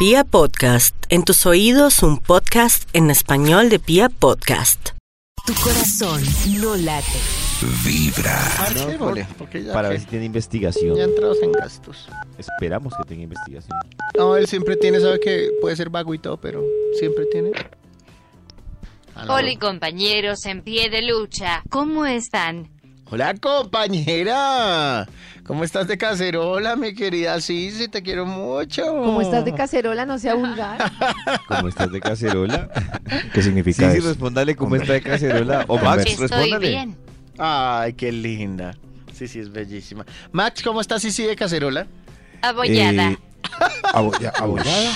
Pia Podcast, en tus oídos un podcast en español de Pia Podcast. Tu corazón no late. Porque ya, para que- ver si tiene investigación. ya entrados en gastos. Esperamos que tenga investigación. No, él siempre tiene, sabe que puede ser vago y todo, pero siempre tiene. Aló. Hola compañeros en pie de lucha, ¿cómo están? Hola, compañera. ¿Cómo estás de cacerola, mi querida Sisi? Te quiero mucho. Como estás de cacerola, no sea vulgar. ¿Cómo estás de cacerola? ¿Qué Sí, significa sí, eso? respóndale cómo está de cacerola. O Max, Estoy respóndale. bien. Ay, qué linda. Sí, sí, es bellísima. Max, ¿cómo estás, Sisi, de cacerola? Abollada. Eh, abolla- abollada.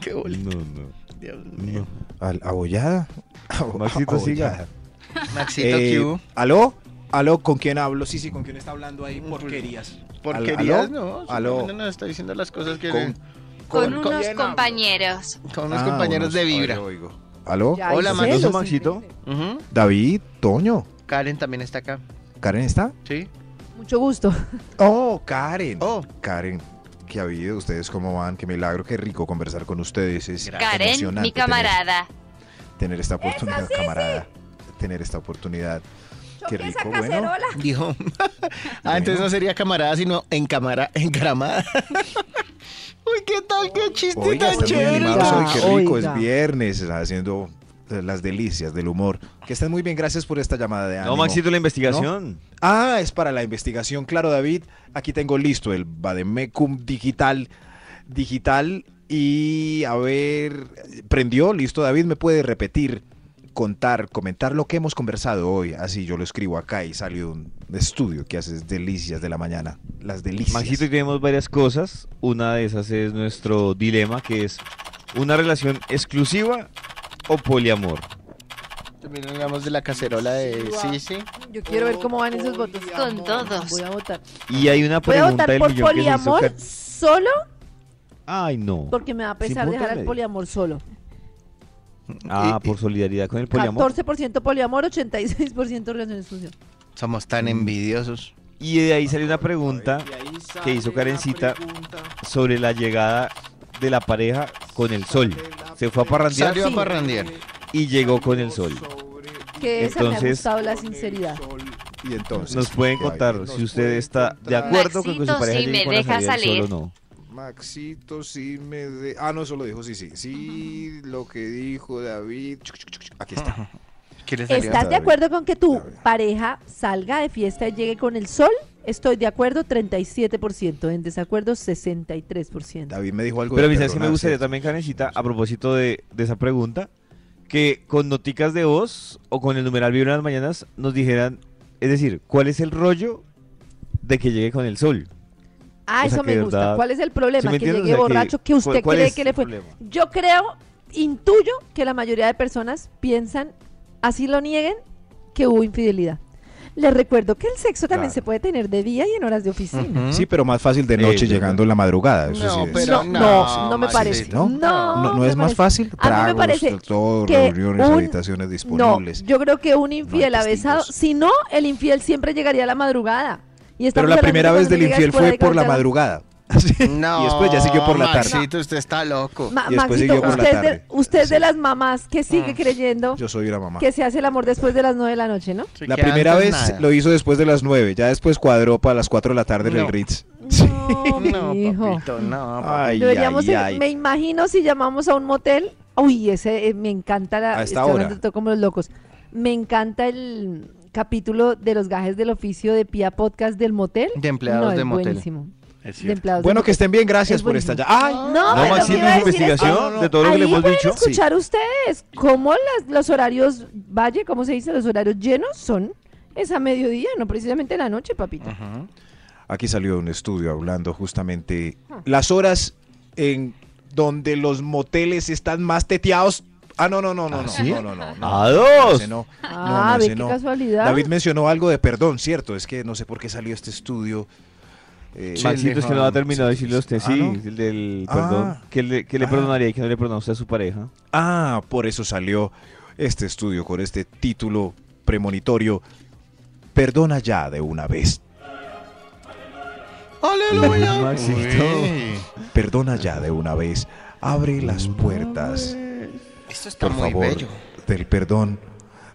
Qué bonito. No, no. Dios mío. no. Abollada. Abo- Maxito, siga. Maxito, Eh, ¿qué hubo? ¿Aló? ¿Aló? ¿Con quién hablo? Sí, sí, ¿con quién está hablando ahí? Porquerías. Porquerías, aló? ¿no? Aló. Nos está diciendo las cosas que... Con- Con, con- unos compañeros. con unos Ah, compañeros unos- de Vibra. oigo, oigo. ¿Aló? Ya Hola, Manoso, Maxito. simplemente. Ujú. David, Toño. Karen también está acá. ¿Karen está? ¿Sí? Mucho gusto. Oh, Karen. Oh. Karen. ¿Qué ha habido? ¿Ustedes cómo van? Qué milagro, qué rico conversar con ustedes. Es Karen, mi camarada. Tener, tener esta oportunidad, camarada. Tener esta oportunidad. Qué Choque esa rico, bueno. cacerola. Dijo. ah, entonces no sería camarada, sino encamara, encaramada. Uy, ¿qué tal? ¡Qué chiste Oiga, tan chévere! hoy, qué rico, Oiga. es viernes, haciendo las delicias del humor. Que estén muy bien, gracias por esta llamada de ánimo. No, Maxito, la investigación. Ah, es para la investigación, claro, David. Aquí tengo listo el Bademecum digital, digital y a ver, prendió, listo, David, me puede repetir, contar, comentar lo que hemos conversado hoy. Así yo lo escribo acá y sale un estudio que haces delicias de la mañana, las delicias. Maxito, tenemos varias cosas. Una de esas es nuestro dilema, que es una relación exclusiva o poliamor. También hablamos de la cacerola de Sisi. Yo quiero ver cómo van esos votos. Con todos. Voy a votar. Y hay una pregunta votar del por millón que se hizo poliamor Car- solo Ay, no. porque me va a pesar dejar el poliamor solo. Ah, Y- por solidaridad con el poliamor. 14% poliamor, 86% relaciones función. Somos tan envidiosos. Y de ahí sale una pregunta que hizo Karencita sobre la llegada de la pareja con el sol. Se fue a parrandear Salió a parrandear. y llegó con el sol. Que esa me ha Entonces- gustado la sinceridad. Y entonces, Nos pueden ¿qué contar si usted está de acuerdo con que su Maxito, pareja si llegue me con la deja del sol salir. o no. Maxito, sí me de... Ah, no, eso lo dijo, sí, sí. Sí, lo que dijo David. Aquí está. ¿Qué le salió? ¿Estás de acuerdo con que tu pareja salga de fiesta y llegue con el sol? Estoy de acuerdo 37%, en desacuerdo 63%. David me dijo algo Pero a de mí sabes que me perdonarse. gustaría también, Karencita, a propósito de, de esa pregunta, que con noticas de voz o con el numeral Vibra en las mañanas nos dijeran, es decir, ¿cuál es el rollo de que llegue con el sol? Ah, O sea, eso me gusta. verdad- ¿Cuál es el ¿Sí problema? que llegue O sea, que- borracho, que usted ¿cuál- cuál cree es que le fue. problema? Yo creo, intuyo que la mayoría de personas piensan, así lo nieguen, que hubo infidelidad. Les recuerdo que el sexo también Claro. se puede tener de día y en horas de oficina. Sí, pero más fácil de noche Eh, llegando en la madrugada. Eso No, sí es. pero no, no, me parece. ¿no? No, ¿No, no me es más fácil? A mí me Tragos, parece todo, que reuniones, un- habitaciones disponibles. No, yo creo que un infiel testigos. Si no, el infiel siempre llegaría a la madrugada. Y pero la primera vez del infiel fue de por la madrugada. No, Y después ya siguió por la tarde. Maxito, usted está loco. Ma- Y después Maxito, siguió por la usted, tarde. de, usted es Sí. de las mamás que sigue Mm. creyendo Yo soy una mamá. que se hace el amor después de las nueve de la noche, ¿no? Sí, La primera vez nada. lo hizo después de las nueve, ya después cuadró para las cuatro de la tarde en el No. Ritz. No, No, papito, no. Ay, Deberíamos, ay, ir- ay. me imagino si llamamos a un motel. Uy, ese eh, me encanta la. A esta hablando hora. como los locos. Me encanta el capítulo de los gajes del oficio de Pia Podcast del motel. De empleados no, de motel. buenísimo. Es De empleados de Bueno, que motel. estén bien, gracias Es por esta buenísimo. ya. ¡Ay! No, No, pero lo que Maxito, iba a decir es que investigación de todo lo que le hemos dicho. escuchar ustedes cómo las- los horarios valle, ¿cómo se dice? Los horarios llenos son es a mediodía, no precisamente en la noche, papito. Ujú. Aquí salió un estudio hablando justamente las horas en donde los moteles están más teteados. Ah, no, no, no, no, no, ¿sí? no, no, no, no. ¡A dos! no. Ah, no, qué no. casualidad. David mencionó algo de perdón, cierto, es que no sé por qué salió este estudio. Eh, Maxito, es que no va a terminar de decirle a usted, Ah, sí, ¿no? el del Ah. perdón. ¿Qué le, qué le Ah. perdonaría y qué no le perdona a usted a su pareja? Ah, por eso salió este estudio con este título premonitorio. Perdona ya de una vez. Aleluya. Maxito. Perdona ya de una vez. Abre las puertas, Esto está por muy favor, bello. del perdón.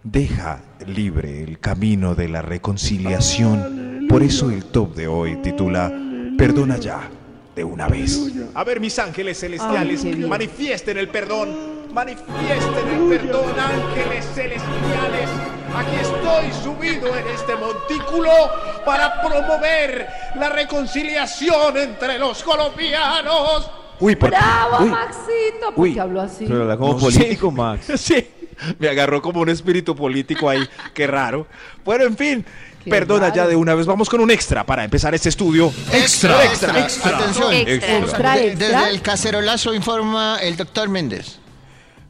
Deja libre el camino de la reconciliación. Por eso el top de hoy titula Perdona ya de una vez. A ver, mis ángeles Ay, celestiales, bien. manifiesten el perdón. Manifiesten el perdón, ángeles celestiales. Aquí estoy subido en este montículo para promover la reconciliación entre los colombianos. Uy, por- ¡Bravo, uy, Maxito! ¿Por Uy. qué habló así? Pero habla como No político, Max. Sí, me agarró como un espíritu político ahí, qué raro. Bueno, en fin, Qué perdona ya de una vez. Vamos con un extra para empezar este estudio. Extra, extra, extra, extra. Atención. Extra. Extra, De- extra. Desde el cacerolazo informa el doctor Méndez.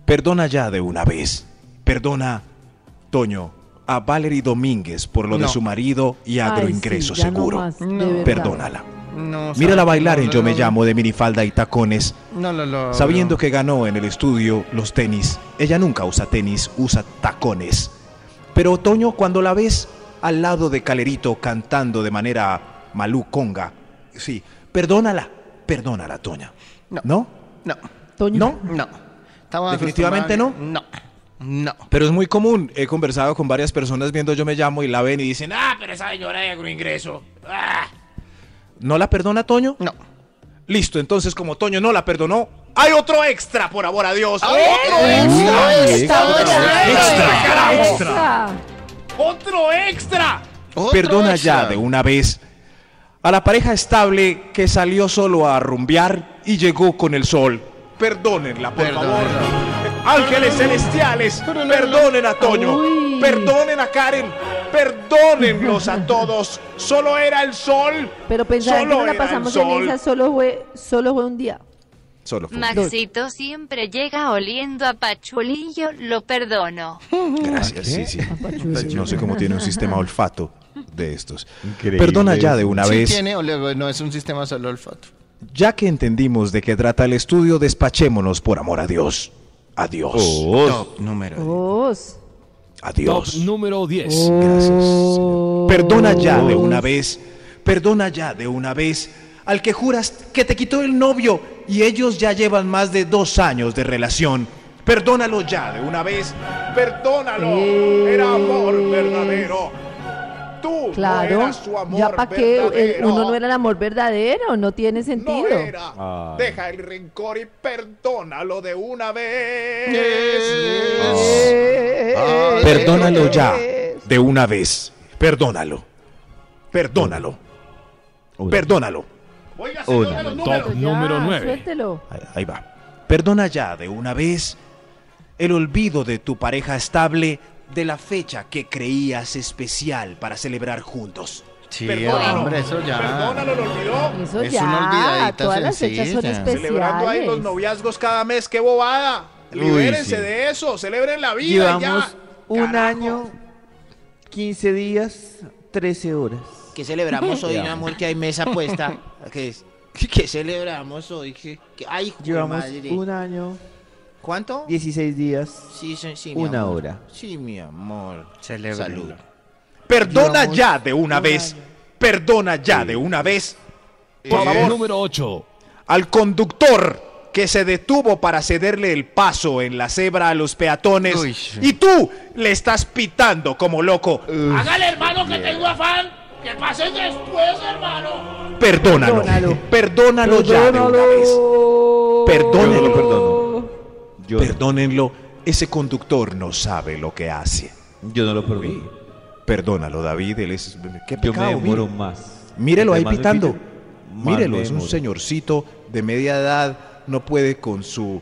Perdona ya de una vez. Perdona, Toño, a Valerie Domínguez por lo de su marido y Ay, agroingreso sí, ya no seguro. más, No. Perdónala. No, Mírala bailar no, en no, Yo me no, llamo de minifalda y tacones, No, no, no. sabiendo no. que ganó en el estudio los tenis. Ella nunca usa tenis, usa tacones. Pero Toño, cuando la ves al lado de Calerito cantando de manera maluconga, sí, perdónala, perdónala, Toña. No. ¿No? No, Toño. ¿No? no. Estamos ¿Definitivamente acostumbrados- No, no. Pero es muy común. He conversado con varias personas viendo Yo me llamo y la ven y dicen, ah, Ah, pero esa señora de agroingreso. Ah. ¿No la perdona Toño? No. Listo, entonces como Toño no la perdonó, hay otro extra, por amor a Dios. Extra, Extra, Extra, extra, extra. ¡Otro extra! Otro Perdona extra. ya de una vez a la pareja estable que salió solo a rumbear y llegó con el sol. Perdónenla, por favor. Ángeles celestiales, perdonen a Toño, Uy. perdonen a Karen, perdónenlos a todos. Solo era el sol. Pero pensar que Solo no la pasamos en esa solo fue, solo fue un día. Solo fue. Maxito siempre llega oliendo a pachulillo, lo perdono. Gracias, sí, sí. No sé cómo tiene un sistema olfato de estos. Increíble. Perdona ya de una Sí vez. tiene o luego no es un sistema solo olfato. Ya que entendimos de qué trata el estudio, despachémonos por amor a Dios. Adiós. Oh, Top número. Dos. Adiós. Top número 10. Gracias. Señor. Perdona ya de una vez. Perdona ya de una vez al que juras que te quitó el novio y ellos ya llevan más de dos años de relación. Perdónalo ya de una vez. Perdónalo. Eh. Era amor verdadero. Tú no Claro. eras su amor Ya para que verdadero. uno no era el amor verdadero, no tiene No sentido. era. Ay. Deja el rencor y perdónalo de una vez. Perdónalo ya de una vez. Perdónalo. Perdónalo. Perdónalo. Oiga, Top número 9. Suéltelo. Ahí, ahí va. Perdona ya de una vez el olvido de tu pareja estable de la fecha que creías especial para celebrar juntos. Sí, Perdónalo. hombre, eso ya. Perdónalo, lo olvidó. Eso Es ya, una olvidadita todas las fechas son sencilla. Celebrando ahí los especiales. noviazgos cada mes, qué bobada. Uy, Libérense sí. de eso, celebren la vida Llevamos ya. un Carajo. año, 15 días, 13 horas. que celebramos hoy, mi amor, que hay mesa puesta. que es- ¿Qué celebramos hoy? ¿Qué, qué- ay, Llevamos madre. un año, ¿Cuánto? 16 días, Sí, sí, sí, mi una amor. hora. Sí, mi amor. Salud. Perdona Llevamos ya de una un vez. año. Perdona ya de una vez Top favor. número 8. al conductor que se detuvo para cederle el paso en la cebra a los peatones Uy, sí. y tú le estás pitando como loco. Hágale, hermano, que tengo afán. Que pasen después, hermano. Perdónalo. Perdónalo. Perdónalo ya de una vez. Yo no Perdónenlo. lo perdono. Yo, Perdónenlo. Ese conductor no sabe lo que hace. yo no lo perdono. Perdónalo, David. Él es. ¿Qué Yo me pecado, demoro mire. más. Mírelo ahí pitando. Mírelo, es un señorcito de media edad. No puede con su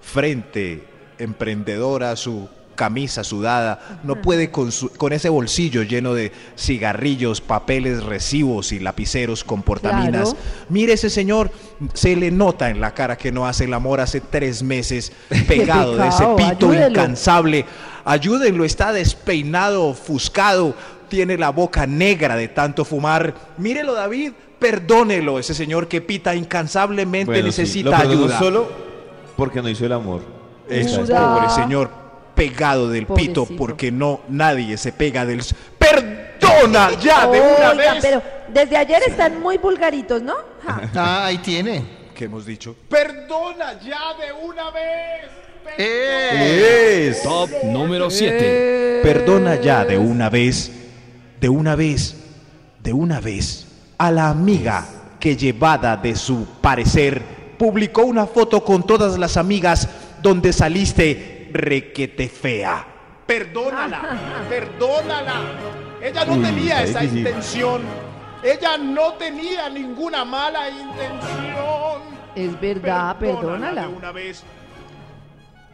frente emprendedora, su camisa sudada, no puede con, su, con ese bolsillo lleno de cigarrillos, papeles, recibos y lapiceros con portaminas. Claro. Mire ese señor, se le nota en la cara que no hace el amor hace tres meses, pegado de ese pito ayúdelo. incansable. Ayúdenlo, está despeinado, ofuscado, tiene la boca negra de tanto fumar. Mírelo, David, perdónelo, ese señor que pita incansablemente Bueno, sí, necesita lo ayuda. solo porque no hizo el amor. Eso es pobre señor, pegado del pito porque no nadie se pega del. ¡Perdona ya de una Oiga, vez! pero desde ayer están muy vulgaritos, ¿no? Ja. Ah, ahí tiene. ¿Qué hemos dicho? Perdona ya de una vez. ¡Eh! Top número 7. Eh. Perdona ya de una vez, de una vez, de una vez, a la amiga que llevada de su parecer publicó una foto con todas las amigas donde saliste requete fea. Perdónala, perdónala. Ella no Uy, tenía esa difícil. intención. Ella no tenía ninguna mala intención. Es verdad, perdónala. de una vez.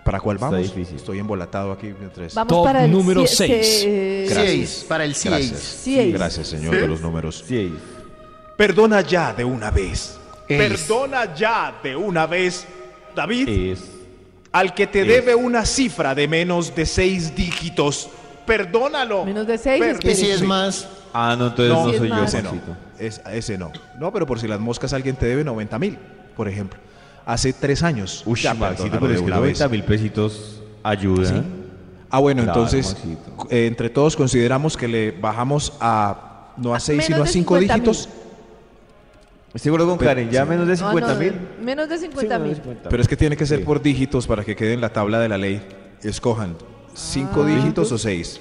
¿Para cuál Está vamos? difícil. Estoy embolatado aquí. Tres. Vamos Top para el número sie- seis. se- Gracias. Para el Gracias. seis. Seis. Gracias, señor de los números. Sí. Perdona ya de una vez. Es. Perdona ya de una vez, David, Es. Al que te debe una cifra de menos de seis dígitos. Perdónalo. Menos de seis. Y si es más, Ah, no, entonces No, soy yo, ese no. Es- ese no. No, pero por si las moscas alguien te debe 90 mil, por ejemplo. Hace tres años. Uy, Ya, Maxito, perdónalo pero de es que una vez. 90 mil pesitos ayuda. Sí. Ah, bueno, Claro, entonces, Maxito. eh, entre todos consideramos que le bajamos a no a seis, menos sino a de cinco 50 mil. dígitos. Estoy acuerdo con Pero- Karen, ya sí. menos de No, 50 no, mil. Menos de 50 mil. Pero es que tiene que ser Sí. por dígitos para que quede en la tabla de la ley. Escojan cinco Ah. dígitos o seis.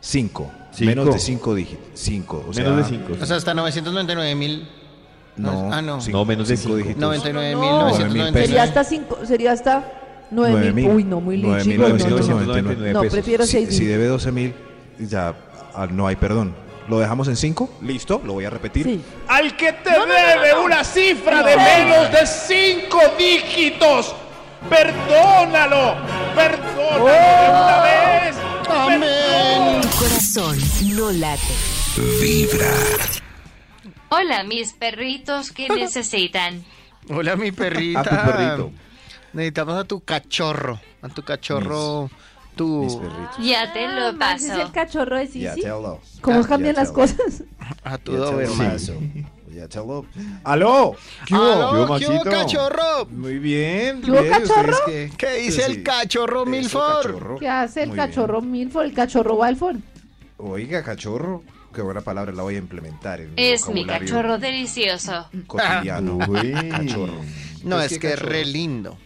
Cinco. Cinco. Menos de cinco dígitos. Cinco. O sea, Menos de 5. o sea, hasta 999 mil. No, Ah, no. cinco- No, menos de cinco cinco. dígitos. 99 mil No, pesos. 999. Sería hasta cinco, sería hasta 9 mil. Uy, no, muy lindo. No, novecientos no, noventa y nueve. 999 No, pesos. prefiero Si, 6 si debe 12 mil, ya ah, no hay perdón. ¿Lo dejamos en cinco? ¿Listo? Lo voy a repetir. Sí. Al que te debe una cifra de menos de cinco dígitos. Perdónalo. Perdónalo de una vez. Amén. Tu corazón no late. Hola, mis perritos que necesitan. Hola, mi perrita. A tu perrito. Necesitamos a tu cachorro. A tu cachorro. Tu. Ya te lo Max es el paso. cachorro de Ya Sisi. ¿Cómo cambian las cosas? A tu Doberman. Ya. ¿Qué hubo? ¡Aló, ¿Qué hubo, qué hubo, cachorro! Muy bien. ¿Qué hubo, bien, ¿ustedes cachorro? qué? ¿Qué dice el cachorro Milford? cachorro. ¿Qué hace el Muy bien. cachorro Milford, el cachorro Walford? Oiga, cachorro. Qué buena palabra, la voy a implementar en Es mi cachorro delicioso. cotidiano. Uy. Cachorro. No, Pues es que es cachorro. re lindo.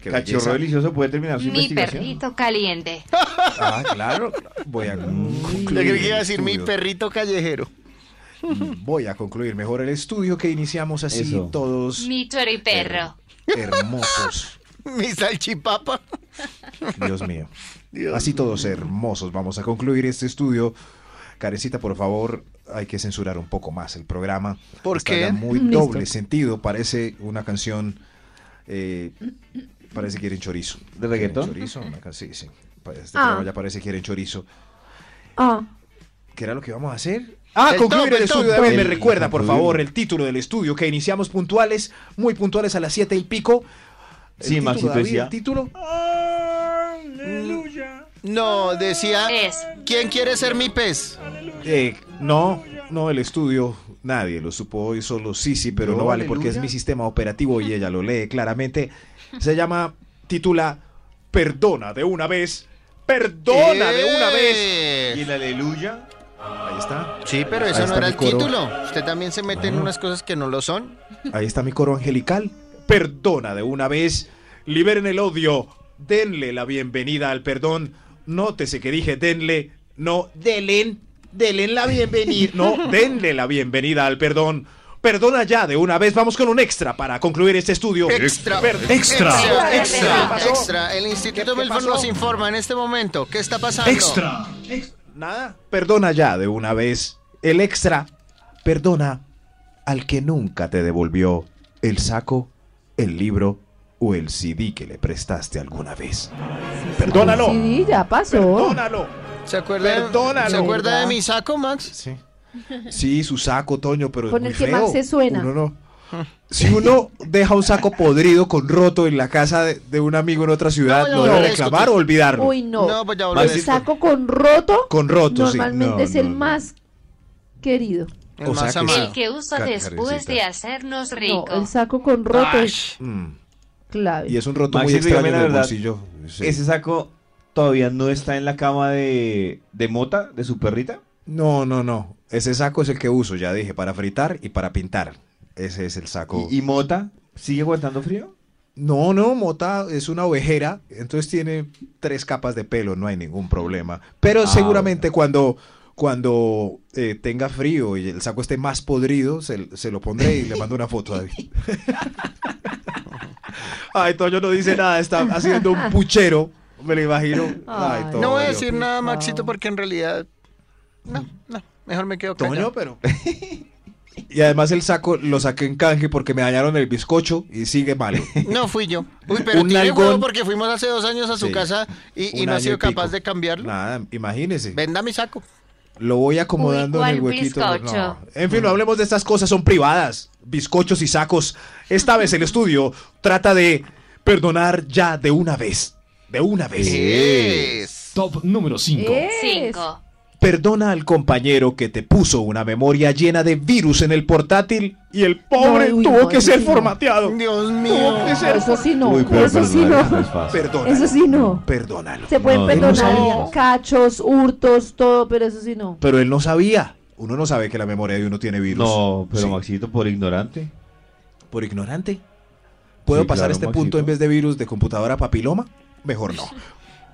Qué Cachorro belleza. delicioso puede terminar su Mi perrito caliente. Ah, claro. Voy a Yo concluir. creí que iba a decir mi perrito callejero. Voy a concluir mejor el estudio que iniciamos así Eso. todos Mi choriperro. hermosos. Mi salchipapa. Dios mío. Dios Así todos hermosos. Vamos a concluir este estudio. Karencita, por favor, hay que censurar un poco más el programa. ¿Por Está qué? ya muy Listo. doble sentido. Parece una canción. eh, parece que quieren chorizo. ¿De reggaetón? ¿Quieren Chorizo, una sí, sí. Este Ah. programa ya parece que quieren chorizo. Ah, ¿Qué era lo que vamos a hacer? Ah, El concluir top, el el estudio. top. David, me El- recuerda, por concluir. favor, el título del estudio que iniciamos puntuales, muy puntuales a las siete y pico. El Sí, David, decía. ¿El título? No, decía. Es. ¿Quién quiere ser mi pez? Eh, no, no, el estudio, nadie lo supo hoy, solo sí, sí, pero No, no vale porque es aleluya. mi sistema operativo y ella lo lee claramente. Se llama, titula, Perdona de una vez, perdona de una vez. Eh. ¿Y el aleluya? Ahí está, Sí, pero Ahí eso no era el coro. título. Usted también se mete en unas cosas que no lo son. ahí está mi coro angelical. Perdona de una vez, liberen el odio, denle la bienvenida al perdón. Nótese que dije denle, no delen, delen la bienvenida. No, denle la bienvenida al perdón. Perdona ya de una vez, vamos con un extra para concluir este estudio. Extra. Extra. ¿Qué Extra. pasó? Extra. El Instituto ¿Qué- qué Milford pasó? nos informa en este momento. ¿Qué está pasando? Nada. Perdona ya de una vez. El extra. Perdona al que nunca te devolvió el saco, el libro o el CD que le prestaste alguna vez. Perdónalo. sí, ya pasó. Perdónalo. ¿Se acuerda, Perdónalo. ¿se acuerda de mi saco, Max? Sí. Sí, su saco, Toño, pero es Con muy el que feo. Max se suena. Uno no. Si uno deja un saco podrido con roto en la casa de, de un amigo en otra ciudad, No, ¿lo no, debe no, reclamar o olvidarlo? Uy, no. No, pues ya el decir. saco con roto Con roto, sí. normalmente No, es el no, no. más querido. El O sea más que amado. El que usa después de hacernos No, rico. el saco con roto es Ash. Mm. clave. Y es un roto muy extraño la verdad. bolsillo. Sí. ¿Ese saco todavía no está en la cama de, de Mota, de su perrita? No, no, no. Ese saco es el que uso, ya dije, para fritar y para pintar. Ese es el saco. ¿Y, y Mota sigue aguantando frío? No, no, Mota es una ovejera, entonces tiene tres capas de pelo, no hay ningún problema. Pero Ah, seguramente cuando, cuando eh, tenga frío y el saco esté más podrido, se, se lo pondré y le mando una foto a David. Ay, Toño no dice nada, está haciendo un puchero, me lo imagino. Ay, Ay, Toño. No voy a decir nada. Maxito, porque en realidad. No, no. Mejor me quedo Toño, callado. pero... Y además el saco lo saqué en canje porque me dañaron el bizcocho y sigue malo. No fui yo. Uy, pero Un huevo porque fuimos hace dos años a su Sí. casa y, no ha sido capaz de cambiarlo. Nada, imagínese. Venda mi saco. Lo voy acomodando Uy, en el ¿cuál huequito. bizcocho? No. En fin, no hablemos de estas cosas, son privadas. Bizcochos y sacos. Esta vez el estudio trata de perdonar ya de una vez. De una vez. Es. Top número 5. Es. 5. Perdona al compañero que te puso una memoria llena de virus en el portátil y el pobre No, uy, tuvo no, que ser sí no. formateado. Dios mío. Tuvo que ser Eso sí no, Uy, pero eso sí no. Perdónalo. Eso sí no. Perdónalo. Se pueden No, perdonar no. cachos, hurtos, todo, pero eso sí no. Pero él no sabía. Uno no sabe que la memoria de uno tiene virus. No, pero Sí. Maxito, por ignorante. ¿Por ignorante? ¿Puedo Sí, pasar claro, este Maxito. punto en vez de virus de computadora papiloma? Mejor no. No,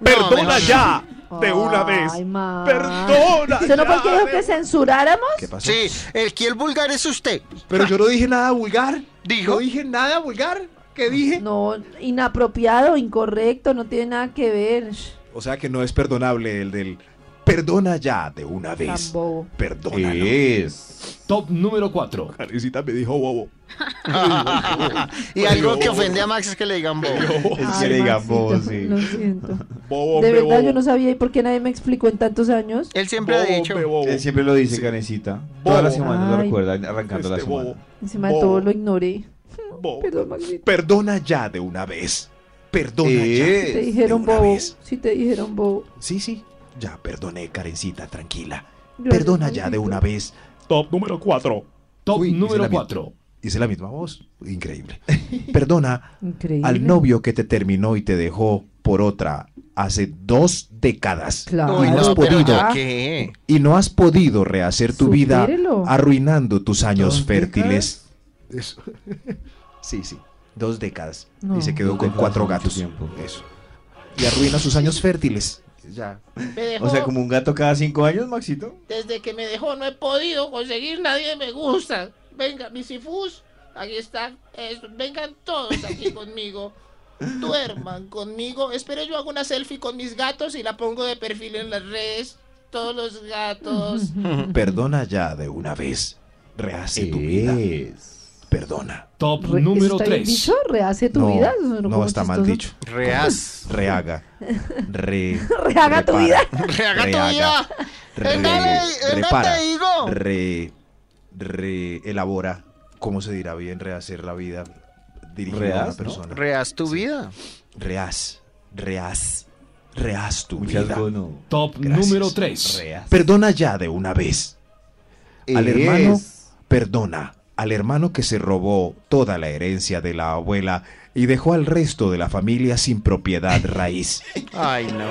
¡Perdona mejor no. ya! De una vez. Ay, ma. ¡Perdona! ¿Usted no ya, fue el que dijo que censuráramos? ¿Qué pasó? Sí, el que el vulgar es usted. Pero yo no dije nada vulgar. Dijo. No dije nada vulgar. ¿Qué dije? No, inapropiado, incorrecto, no tiene nada que ver. O sea que no es perdonable el del perdona ya de una vez. bobo. Perdónalo. Es. Top número 4. Karencita me dijo bobo. y algo que ofende a Max es que le digan bobo. Es Ay, que le digan Maxito, bobo, sí. Lo siento. Bobo, De verdad bobo. yo no sabía y por qué nadie me explicó en tantos años. Él siempre ha Bobo, dicho. hombre, bobo. Él siempre lo dice, Sí. Karencita. Todas las Bobo. semanas lo recuerda, arrancando la Este semana. bobo. Encima de todo lo ignoré. Bobo. Perdón, Maxito. Perdona ya de una vez. Perdona Es. ya. Si te dijeron de una bobo. vez. Si te dijeron bobo. Sí, sí. Ya perdoné, Karencita, tranquila. Gracias, Perdona ya de una vez. Top número 4. Top Uy, número la mi- 4. Hice la misma voz. Increíble. Perdona Increíble. al novio que te terminó y te dejó por otra hace dos décadas. Claro. Uy, no has podido. que. Y no has podido rehacer tu vida arruinando tus años ¿Dos fértiles. Eso. sí, sí. Dos décadas. No. Y se quedó con cuatro gatos. tiempo. Eso. Y arruina sus años fértiles. Ya. Me dejó, O sea, como un gato cada cinco años, Maxito. Desde que me dejó no he podido conseguir nadie me gusta. Venga, mis ifus, aquí están. Es- vengan todos aquí conmigo. Duerman conmigo. Espero yo hago una selfie con mis gatos y la pongo de perfil en las redes. Todos los gatos. Perdona ya de una vez. Rehace tu vida. Perdona. Top Re- número ¿Está bien 3. dicho? ¿Rehace tu no, vida? Eso no está mal chistoso. dicho. Reaz. Rehaga. Re, Rehaga tu repara, vida. Rehaga tu rehaga, vida. re- venga, repara, te digo. re, re- elabora. ¿Cómo se dirá bien rehacer la vida dirigida a una Reaz, ¿no? persona? Reaz tu vida. Rehaz, rehaz, rehaz tu Muchas vida. gono. Top Gracias. número 3. Reas. Perdona ya de una vez. Al Es. hermano, perdona. Al hermano que se robó toda la herencia de la abuela y dejó al resto de la familia sin propiedad raíz. Ay, no.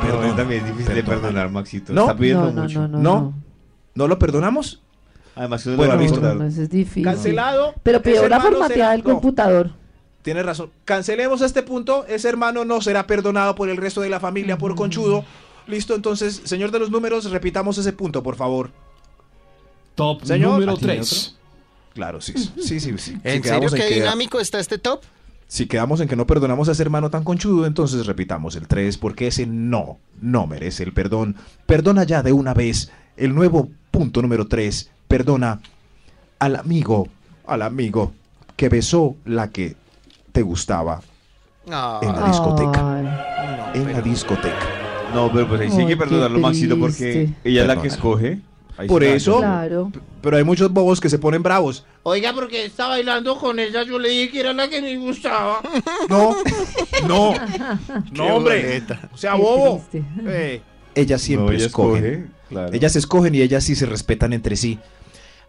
Perdón, Perdona, también es difícil de perdona. perdonar, Maxito. No, Está pidiendo No, no, mucho. no, no. ¿No? ¿No lo perdonamos? Además, Bueno. No, no, eso es difícil. Cancelado. Pero pidió la formateada del no, computador. Tienes razón. Cancelemos este punto. Ese hermano no será perdonado por el resto de la familia por conchudo. Listo, entonces, señor de los números, repitamos ese punto, por favor. Top Señor, número ¿aquí hay 3. Claro, sí, sí, sí. sí. ¿En Si serio qué dinámico está este top? Si quedamos en que no perdonamos a ese hermano tan conchudo, entonces repitamos el 3, porque ese no, no merece el perdón. Perdona ya de una vez. El nuevo punto número 3, perdona al amigo, al amigo que besó la que te gustaba No. en la discoteca. Ay, no, En la discoteca. No, pero pues ahí sí hay Ay, que perdonarlo, Maxito, porque ella es la que escoge. Ahí Por está. eso- claro. Pero hay muchos bobos que se ponen bravos. Oiga, porque está bailando con ella, yo le dije que era la que me gustaba. No, no, no, hombre. boleta. O sea, Qué bobo. Eh, ellas siempre No, ella escogen. escoge, claro. Ellas escogen y ellas sí se respetan entre sí.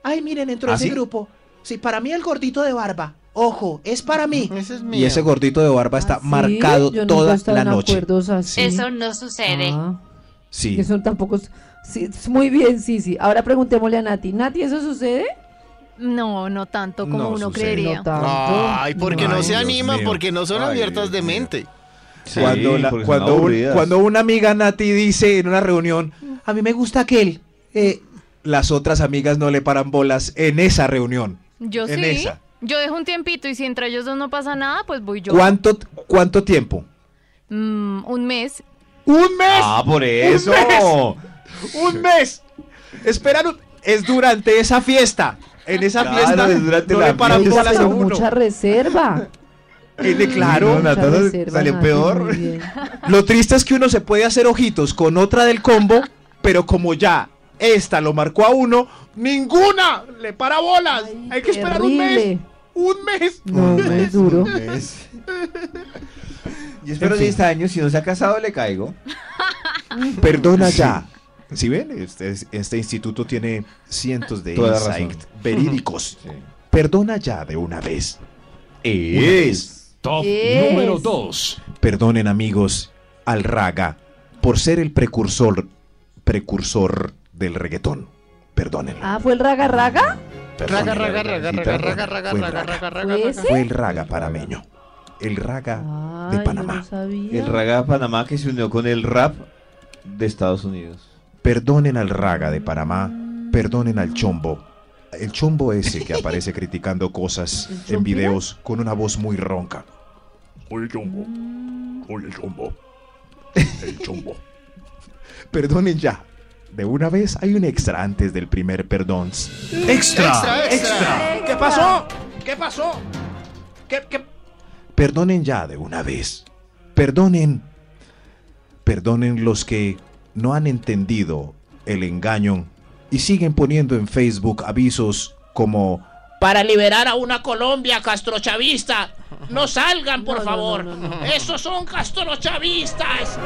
Ay, miren, entró ¿Ah, ese sí? grupo. Sí, para mí el gordito de barba. Ojo, es para mí. Ese es mío. Y ese gordito de barba está ¿Ah, sí? marcado toda la noche. así. Eso no sucede. Ah, Sí. Eso tampoco es, sí, es muy bien, sí, sí. Ahora preguntémosle a Nati. Nati, ¿eso sucede? No, no tanto como No uno sucede. creería. No tanto. Ay, porque no Ay, se Dios animan, mío. porque no son Ay, abiertas de Dios mío. mente. Sí, cuando, la- porque son cuando, un- aburridas. cuando una amiga Nati dice en una reunión, a mí me gusta aquel, eh, las otras amigas no le paran bolas en esa reunión. Yo En sí. esa. Yo dejo un tiempito y si entre ellos dos no pasa nada, pues voy yo. ¿Cuánto, ¿Cuánto tiempo? Mm, un mes. ¡Un mes! Ah, por eso. ¡Un mes! Esperan, un- es durante esa fiesta. En esa Claro, fiesta es durante no la le Oiga, bolas a pero uno. mucha reserva. Tiene claro. No, reserva, salió Nati, peor. Lo triste es que uno se puede hacer ojitos con otra del combo, pero como ya esta lo marcó a uno, ninguna le para bolas. Ay, Hay que esperar un mes. Un mes. No, muy duro. Y espero En fin. 10 años, si no se ha casado, le caigo. Perdona ya. Si ven, este, este instituto tiene cientos de insights razón. verídicos. Perdona ya de una vez. Una Es. vez. Top Es. número 2. Perdonen amigos al raga por ser el precursor precursor del reggaetón. Perdónenlo. Ah, ¿fue el raga raga? Raga, raga, raga, Sí, raga, raga, raga, Fue el raga, raga. raga, raga, ¿Fue el raga parameño. El raga Ay, de Panamá. no. El raga de Panamá que se unió con el rap de Estados Unidos. Perdonen al raga de Panamá, perdonen al chombo. El chombo ese que aparece criticando cosas ¿El en videos con una voz muy ronca. Oye chombo, oye chombo, el chombo. Perdonen ya. De una vez hay un extra antes del primer perdón. Extra, extra. ¿Qué pasó? ¿Qué pasó? ¿Qué, qué? Perdonen ya de una vez. Perdonen. Perdonen los que no han entendido el engaño y siguen poniendo en Facebook avisos como Para liberar a una Colombia castrochavista. No salgan, por No, favor. no, no, no. Esos son castrochavistas.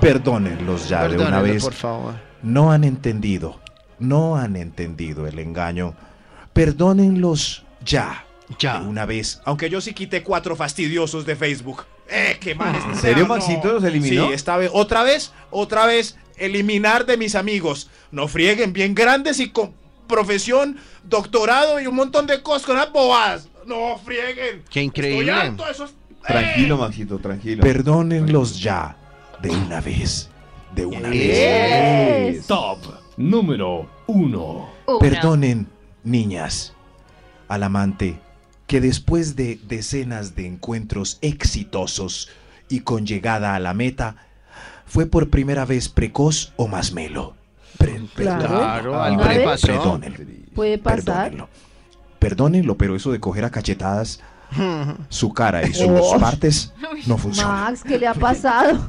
perdónenlos ya de una vez. por favor. No han entendido. No han entendido el engaño. Perdónenlos ya. Ya. De una vez. Aunque yo sí quité cuatro fastidiosos de Facebook. Eh, qué mal. ¿En serio, Maxito, los eliminó? Sí, esta vez. Otra vez, otra vez, eliminar de mis amigos. No frieguen, bien grandes y con profesión, doctorado y un montón de cosas con las bobadas. No frieguen. Qué Estoy increíble. harto de esos. Tranquilo, Maxito, tranquilo. Perdónenlos ya. De una vez. De una vez. Yes. Top número 1. Uno. Perdonen, niñas, al amante que después de decenas de encuentros exitosos y con llegada a la meta, fue por primera vez precoz o más melo. Pre- Claro. Claro, ¿Una al vez? prepasó. Perdónenlo. Puede pasar. Perdónenlo. Perdónenlo, pero eso de coger a cachetadas su cara y sus Oh. partes no funciona. Max, ¿qué le ha pasado?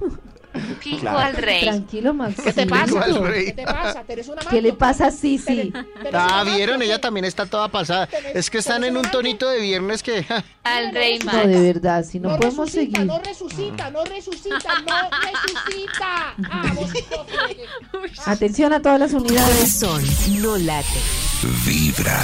Fijo Claro. al rey. Tranquilo, Max. ¿Qué te pasa? Rey. ¿Qué te pasa? ¿Eres una ¿Qué le pasa a Sisi? Ah, vieron, ella también está toda pasada. Es que están en un tonito de viernes que. Al rey No, Max. de verdad, si no, podemos resucita, seguir. no resucita, no resucita, no resucita. Ah, vos no. Atención a todas las unidades. Corazón no late. Vibra.